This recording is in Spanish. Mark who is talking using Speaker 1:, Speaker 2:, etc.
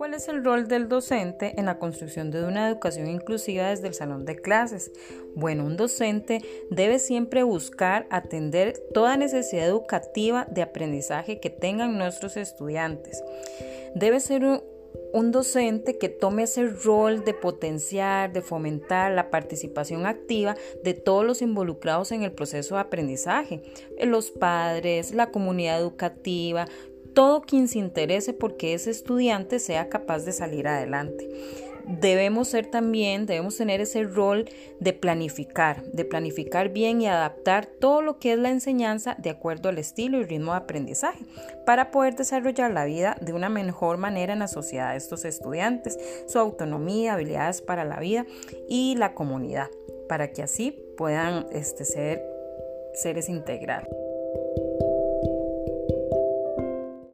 Speaker 1: ¿Cuál es el rol del docente en la construcción de una educación inclusiva desde el salón de clases? Bueno, un docente debe siempre buscar atender toda necesidad educativa de aprendizaje que tengan nuestros estudiantes. Debe ser un, docente que tome ese rol de potenciar, de fomentar la participación activa de todos los involucrados en el proceso de aprendizaje, los padres, la comunidad educativa, todo quien se interese porque ese estudiante sea capaz de salir adelante. Debemos ser también, debemos tener ese rol de planificar, de planificar bien y adaptar todo lo que es la enseñanza de acuerdo al estilo y ritmo de aprendizaje para poder desarrollar la vida de una mejor manera en la sociedad de estos estudiantes, su autonomía, habilidades para la vida y la comunidad, para que así puedan este, ser seres integrales.